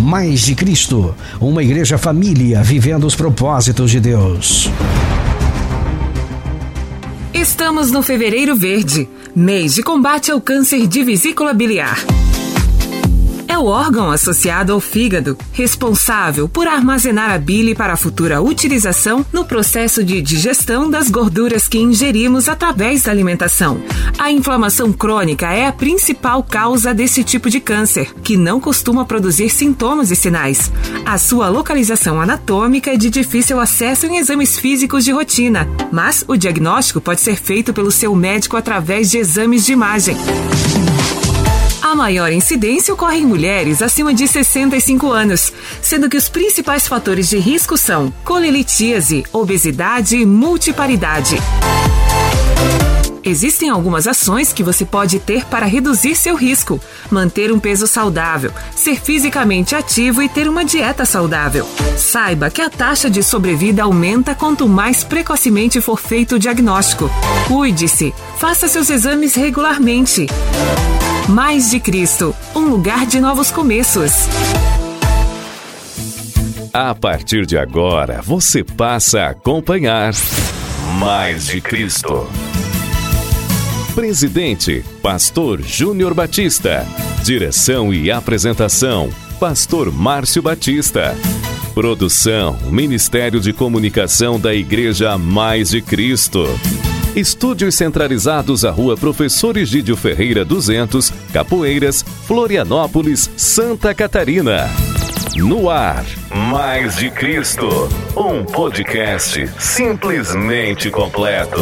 Mais de Cristo, uma igreja família vivendo os propósitos de Deus. Estamos no Fevereiro Verde, mês de combate ao câncer de vesícula biliar o órgão associado ao fígado, responsável por armazenar a bile para a futura utilização no processo de digestão das gorduras que ingerimos através da alimentação. A inflamação crônica é a principal causa desse tipo de câncer, que não costuma produzir sintomas e sinais. A sua localização anatômica é de difícil acesso em exames físicos de rotina, mas o diagnóstico pode ser feito pelo seu médico através de exames de imagem. A maior incidência ocorre em mulheres acima de 65 anos, sendo que os principais fatores de risco são colelitíase, obesidade e multiparidade. Existem algumas ações que você pode ter para reduzir seu risco: manter um peso saudável, ser fisicamente ativo e ter uma dieta saudável. Saiba que a taxa de sobrevida aumenta quanto mais precocemente for feito o diagnóstico. Cuide-se, faça seus exames regularmente. Mais de Cristo, um lugar de novos começos. A partir de agora, você passa a acompanhar Mais de Cristo. Presidente, Pastor Júnior Batista. Direção e apresentação, Pastor Márcio Batista. Produção, Ministério de Comunicação da Igreja Mais de Cristo. Estúdios centralizados à Rua Professor Egídio Ferreira 200, Capoeiras, Florianópolis, Santa Catarina. No ar, Mais de Cristo, um podcast simplesmente completo.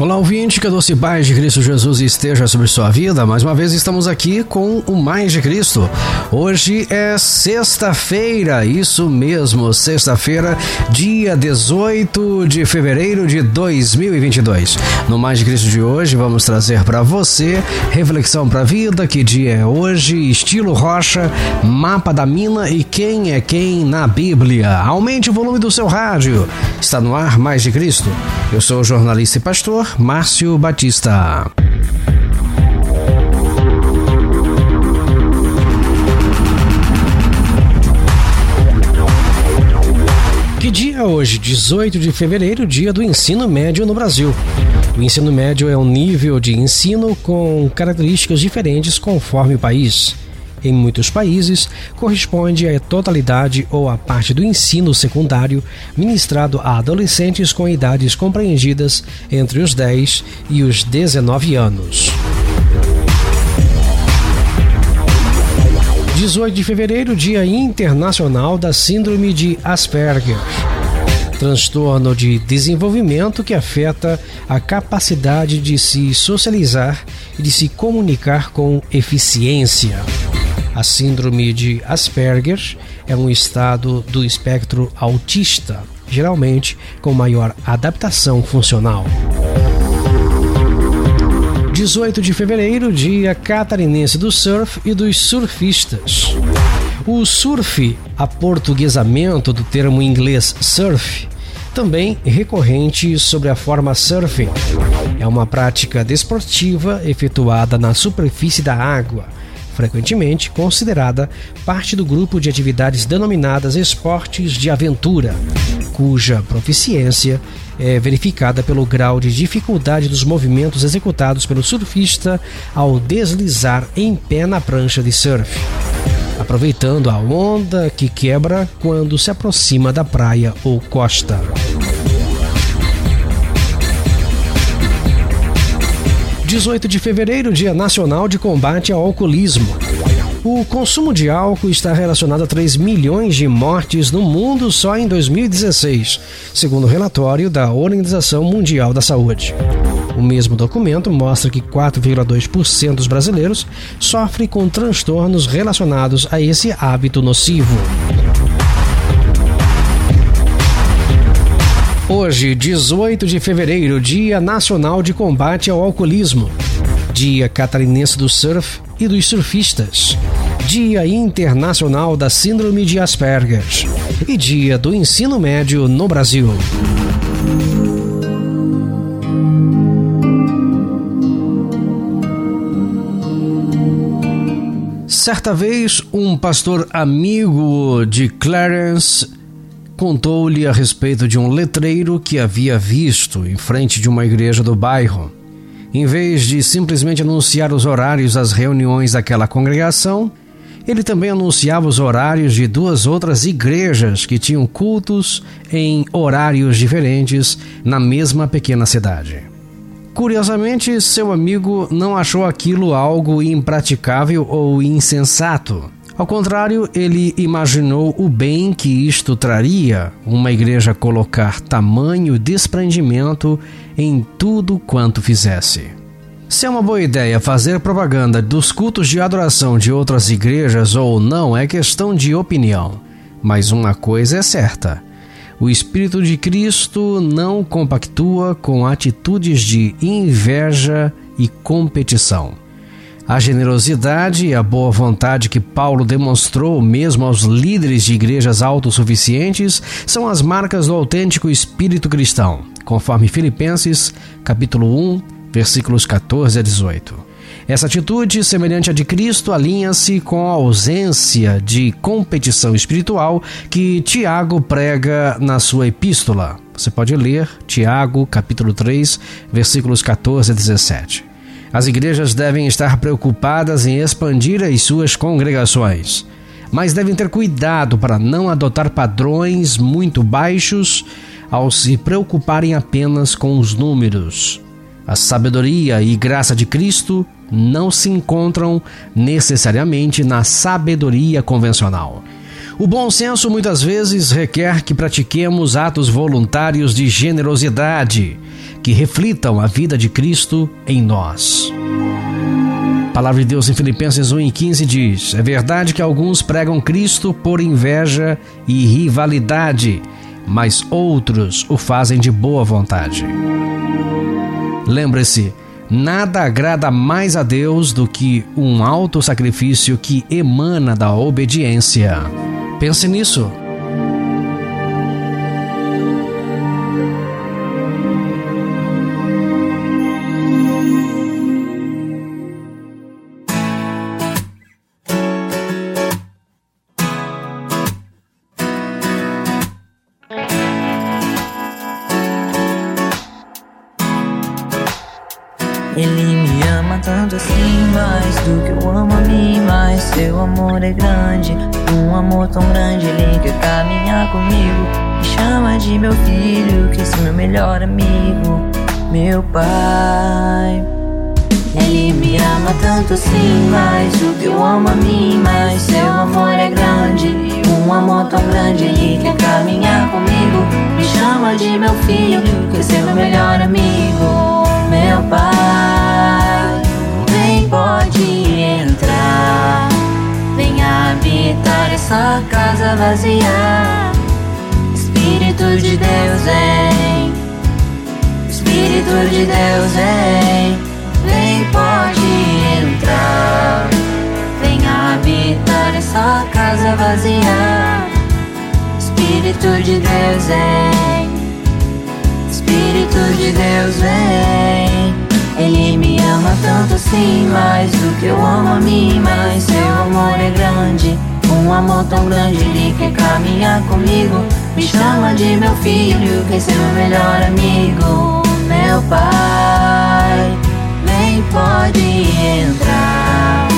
Olá, ouvinte, que a doce paz de Cristo Jesus esteja sobre sua vida. Mais uma vez estamos aqui com o Mais de Cristo. Hoje é sexta-feira, isso mesmo, sexta-feira, dia 18 de fevereiro de 2022. No Mais de Cristo de hoje, vamos trazer para você reflexão para a vida, que dia é hoje, estilo rocha, mapa da mina e quem é quem na Bíblia. Aumente o volume do seu rádio. Está no ar Mais de Cristo. Eu sou jornalista e pastor Márcio Batista. Que dia é hoje? 18 de fevereiro, dia do ensino médio no Brasil. O ensino médio é um nível de ensino com características diferentes conforme o país em muitos países, corresponde à totalidade ou à parte do ensino secundário ministrado a adolescentes com idades compreendidas entre os 10 e os 19 anos. 18 de fevereiro, Dia Internacional da Síndrome de Asperger. Transtorno de desenvolvimento que afeta a capacidade de se socializar e de se comunicar com eficiência. A síndrome de Asperger é um estado do espectro autista, geralmente com maior adaptação funcional. 18 de fevereiro, dia catarinense do surf e dos surfistas. O surf, aportuguesamento do termo inglês surf, também recorrente sobre a forma surfing. É uma prática desportiva efetuada na superfície da água, frequentemente considerada parte do grupo de atividades denominadas esportes de aventura, cuja proficiência é verificada pelo grau de dificuldade dos movimentos executados pelo surfista ao deslizar em pé na prancha de surf, aproveitando a onda que quebra quando se aproxima da praia ou costa. 18 de fevereiro, Dia Nacional de Combate ao Alcoolismo. O consumo de álcool está relacionado a 3 milhões de mortes no mundo só em 2016, segundo o relatório da Organização Mundial da Saúde. O mesmo documento mostra que 4,2% dos brasileiros sofrem com transtornos relacionados a esse hábito nocivo. Hoje, 18 de fevereiro, Dia Nacional de Combate ao Alcoolismo. Dia Catarinense do Surf e dos Surfistas. Dia Internacional da Síndrome de Asperger e Dia do Ensino Médio no Brasil. Certa vez, um pastor amigo de Clarence contou-lhe a respeito de um letreiro que havia visto em frente de uma igreja do bairro. Em vez de simplesmente anunciar os horários das reuniões daquela congregação, ele também anunciava os horários de duas outras igrejas que tinham cultos em horários diferentes na mesma pequena cidade. Curiosamente, seu amigo não achou aquilo algo impraticável ou insensato. Ao contrário, ele imaginou o bem que isto traria uma igreja colocar tamanho desprendimento em tudo quanto fizesse. Se é uma boa ideia fazer propaganda dos cultos de adoração de outras igrejas ou não é questão de opinião. Mas uma coisa é certa: o Espírito de Cristo não compactua com atitudes de inveja e competição. A generosidade e a boa vontade que Paulo demonstrou mesmo aos líderes de igrejas autossuficientes são as marcas do autêntico espírito cristão, conforme Filipenses, capítulo 1, versículos 14 a 18. Essa atitude, semelhante à de Cristo, alinha-se com a ausência de competição espiritual que Tiago prega na sua epístola. Você pode ler Tiago, capítulo 3, versículos 14 a 17. As igrejas devem estar preocupadas em expandir as suas congregações, mas devem ter cuidado para não adotar padrões muito baixos ao se preocuparem apenas com os números. A sabedoria e graça de Cristo não se encontram necessariamente na sabedoria convencional. O bom senso muitas vezes requer que pratiquemos atos voluntários de generosidade que reflitam a vida de Cristo em nós. A palavra de Deus em Filipenses 1 e 15 diz: É verdade que alguns pregam Cristo por inveja e rivalidade, mas outros o fazem de boa vontade. Lembre-se, nada agrada mais a Deus do que um alto sacrifício que emana da obediência. Pense nisso. Ele me ama tanto assim, mais do que eu amo a mim. Mas seu amor é grande, um amor tão grande. Ele quer caminhar comigo. Me chama de meu filho, que é meu melhor amigo, meu pai. Ele me ama tanto assim, mais do que eu amo a mim. Mas seu amor é grande, um amor tão grande. Ele quer caminhar comigo. Me chama de meu filho, que é meu melhor amigo meu pai. Vem, pode entrar, vem habitar essa casa vazia. Espírito de Deus vem, Espírito de Deus vem, vem, pode entrar, vem habitar essa casa vazia. Espírito de Deus vem, Espírito de Deus vem. Ele me ama tanto assim, mais do que eu amo a mim, mas seu amor é grande. Um amor tão grande, ele quer caminhar comigo. Me chama de meu filho, quer ser meu melhor amigo. Meu pai, vem, pode entrar.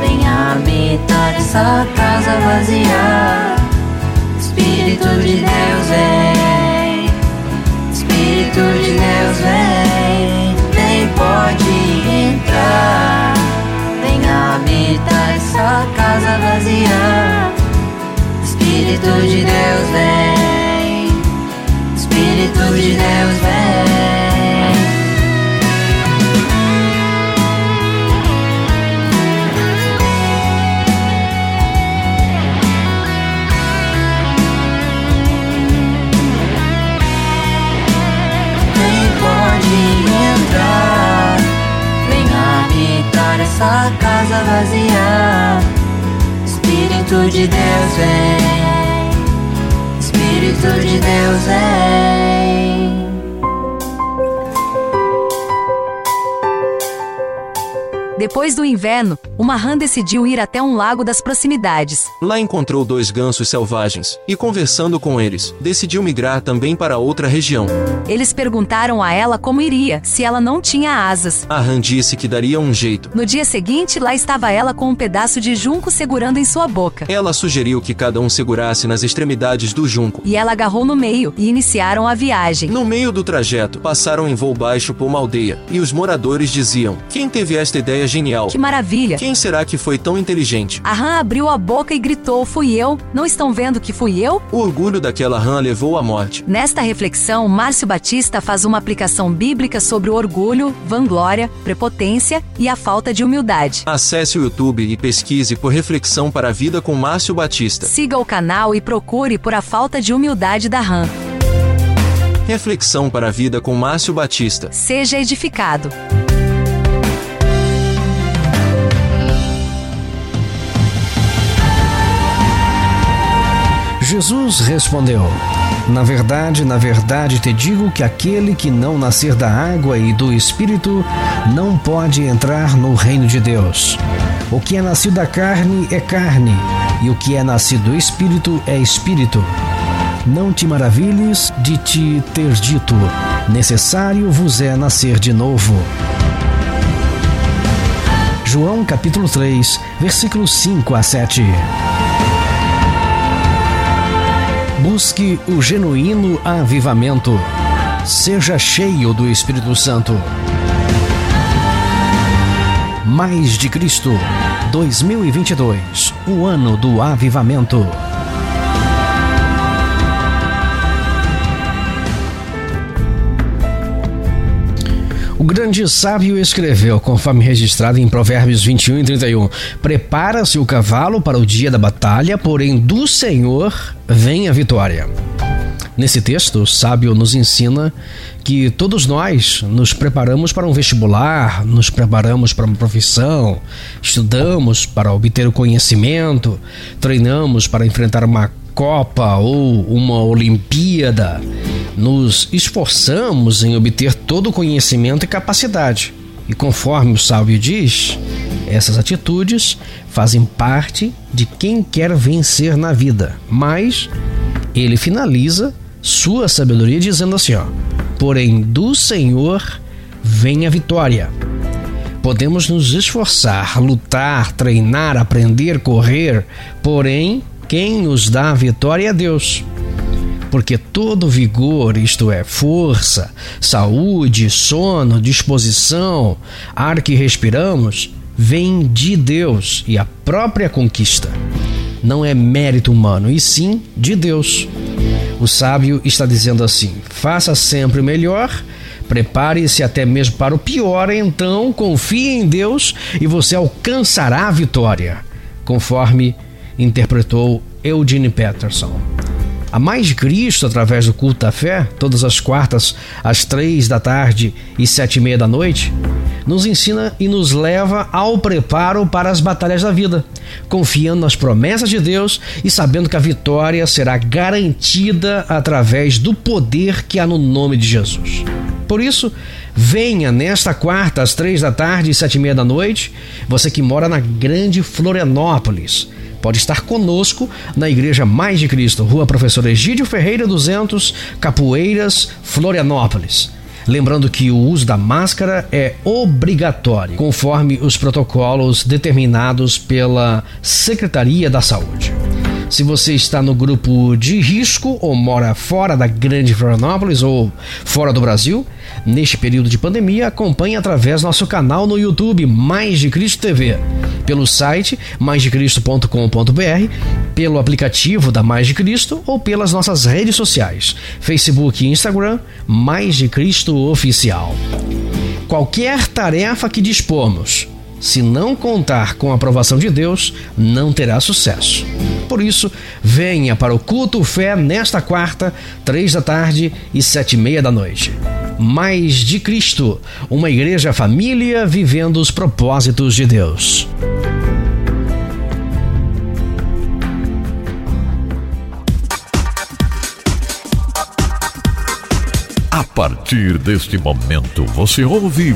Vem habitar essa casa vazia. Espírito de Deus vem, Espírito de Deus vem, vem, pode de Deus vem, Espírito de Deus vem. Depois do inverno, uma rã decidiu ir até um lago das proximidades. Lá encontrou dois gansos selvagens e, conversando com eles, decidiu migrar também para outra região. Eles perguntaram a ela como iria, se ela não tinha asas. A rã disse que daria um jeito. No dia seguinte, lá estava ela com um pedaço de junco segurando em sua boca. Ela sugeriu que cada um segurasse nas extremidades do junco. E ela agarrou no meio e iniciaram a viagem. No meio do trajeto, passaram em voo baixo por uma aldeia, e os moradores diziam: Quem teve esta ideia genial? Que maravilha! Quem será que foi tão inteligente? A rã abriu a boca e gritou: Fui eu? Não estão vendo que fui eu? O orgulho daquela rã levou à morte. Nesta reflexão, Márcio Batista faz uma aplicação bíblica sobre o orgulho, vanglória, prepotência e a falta de humildade. Acesse o YouTube e pesquise por Reflexão para a Vida com Márcio Batista. Siga o canal e procure por a falta de humildade da rã. Reflexão para a Vida com Márcio Batista. Seja edificado. Jesus respondeu: Na verdade, na verdade te digo que aquele que não nascer da água e do espírito não pode entrar no reino de Deus. O que é nascido da carne é carne, e o que é nascido do espírito é espírito. Não te maravilhes de te ter dito: necessário vos é nascer de novo. João capítulo 3, versículos 5 a 7. Busque o genuíno avivamento. Seja cheio do Espírito Santo. Mais de Cristo 2022 o ano do avivamento. O grande sábio escreveu, conforme registrado em Provérbios 21 e 31, Prepara-se o cavalo para o dia da batalha, porém do Senhor vem a vitória. Nesse texto, o sábio nos ensina que todos nós nos preparamos para um vestibular, nos preparamos para uma profissão, estudamos para obter o conhecimento, treinamos para enfrentar uma Copa ou uma Olimpíada, nos esforçamos em obter todo o conhecimento e capacidade. E conforme o sábio diz, essas atitudes fazem parte de quem quer vencer na vida. Mas ele finaliza sua sabedoria dizendo assim: ó, porém do Senhor vem a vitória. Podemos nos esforçar, lutar, treinar, aprender, correr, porém quem nos dá a vitória é Deus. Porque todo vigor, isto é, força, saúde, sono, disposição, ar que respiramos, vem de Deus e a própria conquista. Não é mérito humano, e sim de Deus. O sábio está dizendo assim: faça sempre o melhor, prepare-se até mesmo para o pior, então confie em Deus e você alcançará a vitória, conforme interpretou Eugene Peterson. A Mais Cristo, através do culto da fé, todas as quartas, às três da tarde e sete e meia da noite, nos ensina e nos leva ao preparo para as batalhas da vida, confiando nas promessas de Deus e sabendo que a vitória será garantida através do poder que há no nome de Jesus. Por isso, venha nesta quarta às três da tarde e sete e meia da noite, você que mora na grande Florianópolis pode estar conosco na Igreja Mais de Cristo, Rua Professor Egídio Ferreira 200, Capoeiras, Florianópolis. Lembrando que o uso da máscara é obrigatório, conforme os protocolos determinados pela Secretaria da Saúde. Se você está no grupo de risco ou mora fora da Grande Florianópolis ou fora do Brasil, neste período de pandemia, acompanhe através nosso canal no YouTube Mais de Cristo TV, pelo site maisdecristo.com.br, pelo aplicativo da Mais de Cristo ou pelas nossas redes sociais, Facebook e Instagram, Mais de Cristo Oficial. Qualquer tarefa que dispomos, se não contar com a aprovação de Deus, não terá sucesso. Por isso, venha para o culto fé nesta quarta, três da tarde e sete e meia da noite. Mais de Cristo, uma igreja família vivendo os propósitos de Deus. Partir deste momento, você ouve.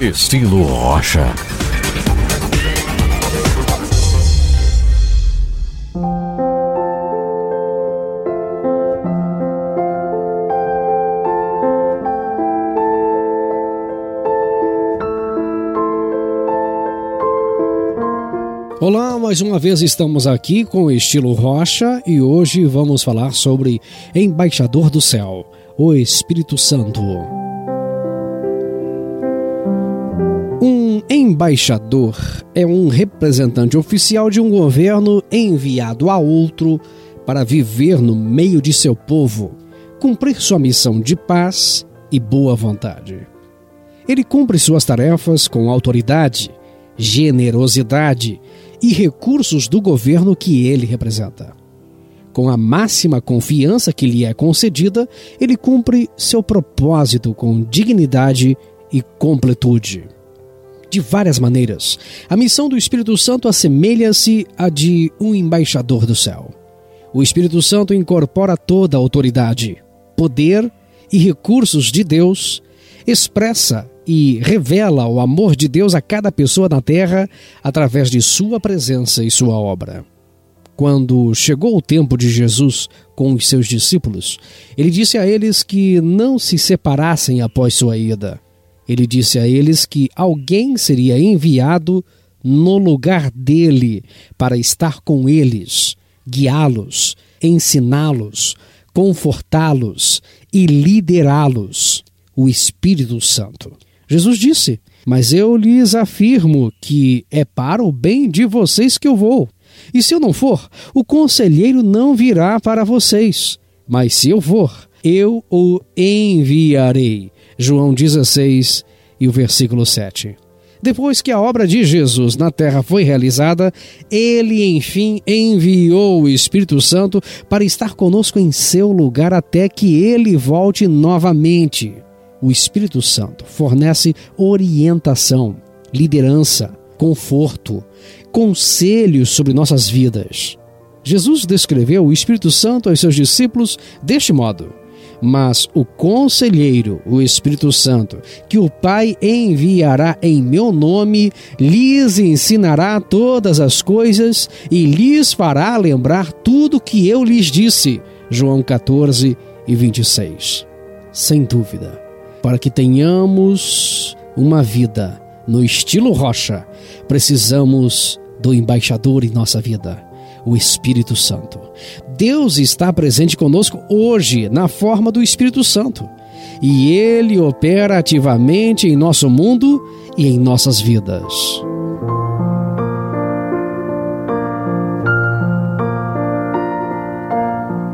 Estilo Rocha. Mais uma vez estamos aqui com o estilo Rocha e hoje vamos falar sobre Embaixador do Céu, o Espírito Santo. Um embaixador é um representante oficial de um governo enviado a outro para viver no meio de seu povo, cumprir sua missão de paz e boa vontade. Ele cumpre suas tarefas com autoridade, generosidade e recursos do governo que ele representa. Com a máxima confiança que lhe é concedida, ele cumpre seu propósito com dignidade e completude. De várias maneiras, a missão do Espírito Santo assemelha-se à de um embaixador do céu. O Espírito Santo incorpora toda a autoridade, poder e recursos de Deus, expressa e revela o amor de Deus a cada pessoa na terra através de sua presença e sua obra. Quando chegou o tempo de Jesus com os seus discípulos, ele disse a eles que não se separassem após sua ida. Ele disse a eles que alguém seria enviado no lugar dele para estar com eles, guiá-los, ensiná-los, confortá-los e liderá-los o Espírito Santo. Jesus disse: Mas eu lhes afirmo que é para o bem de vocês que eu vou. E se eu não for, o conselheiro não virá para vocês. Mas se eu for, eu o enviarei. João 16 e o versículo 7. Depois que a obra de Jesus na terra foi realizada, ele enfim enviou o Espírito Santo para estar conosco em seu lugar até que ele volte novamente. O Espírito Santo fornece orientação, liderança, conforto, conselhos sobre nossas vidas. Jesus descreveu o Espírito Santo aos seus discípulos deste modo: Mas o conselheiro, o Espírito Santo, que o Pai enviará em meu nome, lhes ensinará todas as coisas e lhes fará lembrar tudo que eu lhes disse. João 14 e 26. Sem dúvida para que tenhamos uma vida no estilo rocha, precisamos do embaixador em nossa vida, o Espírito Santo. Deus está presente conosco hoje na forma do Espírito Santo e ele opera ativamente em nosso mundo e em nossas vidas.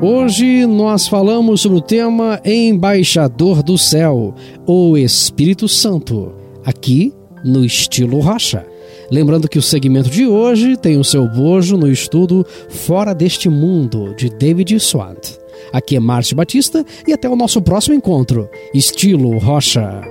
Hoje nós falamos sobre o tema Embaixador do Céu, o Espírito Santo, aqui no estilo Rocha. Lembrando que o segmento de hoje tem o seu bojo no estudo Fora deste Mundo, de David Swant. Aqui é Márcio Batista e até o nosso próximo encontro. Estilo Rocha.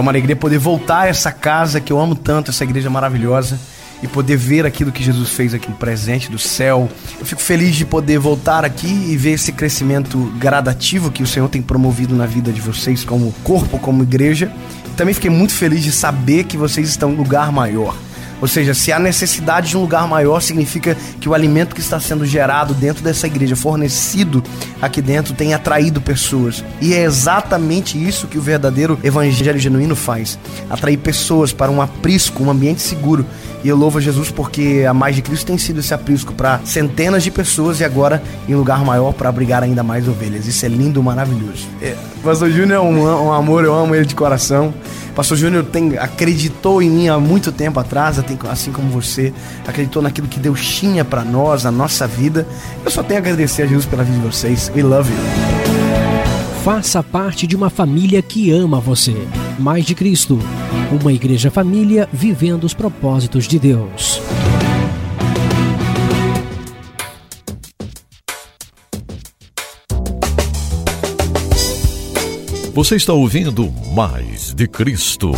É uma alegria poder voltar a essa casa que eu amo tanto, essa igreja maravilhosa, e poder ver aquilo que Jesus fez aqui no presente do céu. Eu fico feliz de poder voltar aqui e ver esse crescimento gradativo que o Senhor tem promovido na vida de vocês como corpo, como igreja. Também fiquei muito feliz de saber que vocês estão em lugar maior. Ou seja, se há necessidade de um lugar maior, significa que o alimento que está sendo gerado dentro dessa igreja, fornecido aqui dentro, tem atraído pessoas. E é exatamente isso que o verdadeiro evangelho genuíno faz: atrair pessoas para um aprisco, um ambiente seguro. E eu louvo a Jesus porque a mais de Cristo tem sido esse aprisco para centenas de pessoas e agora em lugar maior para abrigar ainda mais ovelhas. Isso é lindo, maravilhoso. É, Pastor Júnior é um, um amor, eu amo ele de coração. Pastor Júnior tem acreditou em mim há muito tempo atrás, ontem, assim como você acreditou naquilo que Deus tinha para nós, na nossa vida. Eu só tenho a agradecer a Jesus pela vida de vocês. We love you. Faça parte de uma família que ama você. Mais de Cristo. Uma igreja família vivendo os propósitos de Deus. Você está ouvindo Mais de Cristo.